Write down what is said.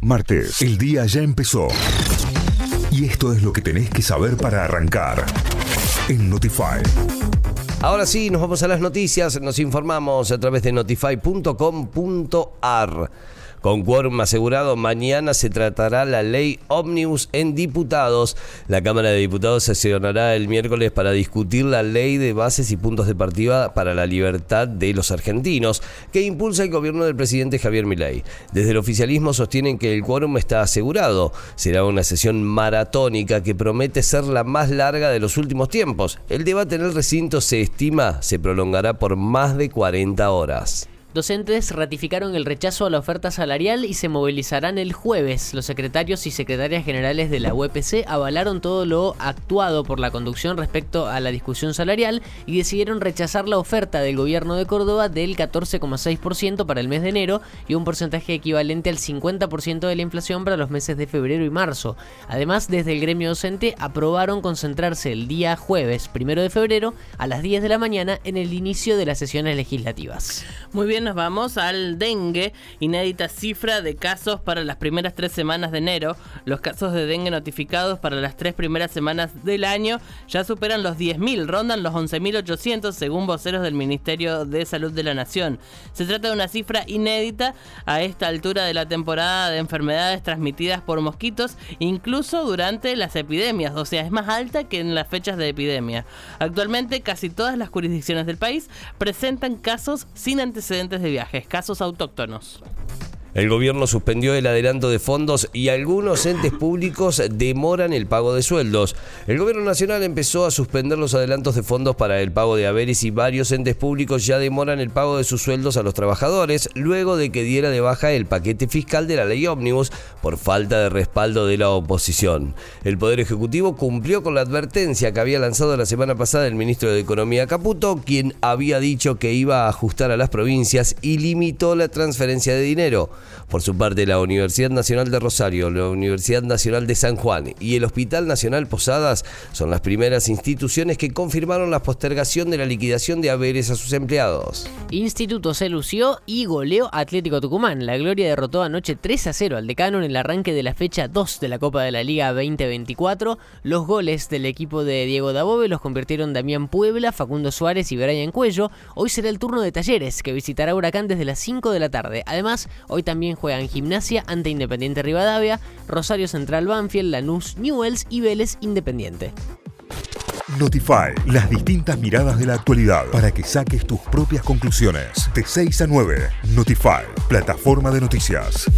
Martes, el día ya empezó. Y esto es lo que tenés que saber para arrancar. En Notify. Ahora sí, nos vamos a las noticias, nos informamos a través de notify.com.ar. Con quórum asegurado, mañana se tratará la ley Omnibus en diputados. La Cámara de Diputados sesionará el miércoles para discutir la ley de bases y puntos de partida para la libertad de los argentinos, que impulsa el gobierno del presidente Javier Milei. Desde el oficialismo sostienen que el quórum está asegurado. Será una sesión maratónica que promete ser la más larga de los últimos tiempos. El debate en el recinto se estima se prolongará por más de 40 horas. Docentes ratificaron el rechazo a la oferta salarial y se movilizarán el jueves. Los secretarios y secretarias generales de la UPC avalaron todo lo actuado por la conducción respecto a la discusión salarial y decidieron rechazar la oferta del gobierno de Córdoba del 14,6% para el mes de enero y un porcentaje equivalente al 50% de la inflación para los meses de febrero y marzo. Además, desde el gremio docente aprobaron concentrarse el día jueves, primero de febrero, a las 10 de la mañana en el inicio de las sesiones legislativas. Muy bien nos vamos al dengue. Inédita cifra de casos para las primeras tres semanas de enero. Los casos de dengue notificados para las tres primeras semanas del año ya superan los 10.000, rondan los 11.800 según voceros del Ministerio de Salud de la Nación. Se trata de una cifra inédita a esta altura de la temporada de enfermedades transmitidas por mosquitos, incluso durante las epidemias, o sea, es más alta que en las fechas de epidemia. Actualmente casi todas las jurisdicciones del país presentan casos sin antecedentes de viajes, casos autóctonos. El gobierno suspendió el adelanto de fondos y algunos entes públicos demoran el pago de sueldos. El gobierno nacional empezó a suspender los adelantos de fondos para el pago de haberes y varios entes públicos ya demoran el pago de sus sueldos a los trabajadores luego de que diera de baja el paquete fiscal de la ley ómnibus por falta de respaldo de la oposición. El Poder Ejecutivo cumplió con la advertencia que había lanzado la semana pasada el ministro de Economía Caputo, quien había dicho que iba a ajustar a las provincias y limitó la transferencia de dinero. Por su parte, la Universidad Nacional de Rosario, la Universidad Nacional de San Juan y el Hospital Nacional Posadas son las primeras instituciones que confirmaron la postergación de la liquidación de haberes a sus empleados. Instituto se lució y goleó Atlético Tucumán. La Gloria derrotó anoche 3 a 0 al Decano en el arranque de la fecha 2 de la Copa de la Liga 2024. Los goles del equipo de Diego Dabove los convirtieron Damián Puebla, Facundo Suárez y Brian Cuello. Hoy será el turno de Talleres, que visitará Huracán desde las 5 de la tarde. Además, hoy también juegan Gimnasia ante Independiente Rivadavia, Rosario Central Banfield, Lanús Newells y Vélez Independiente. Notify, las distintas miradas de la actualidad para que saques tus propias conclusiones. De 6 a 9, Notify, plataforma de noticias.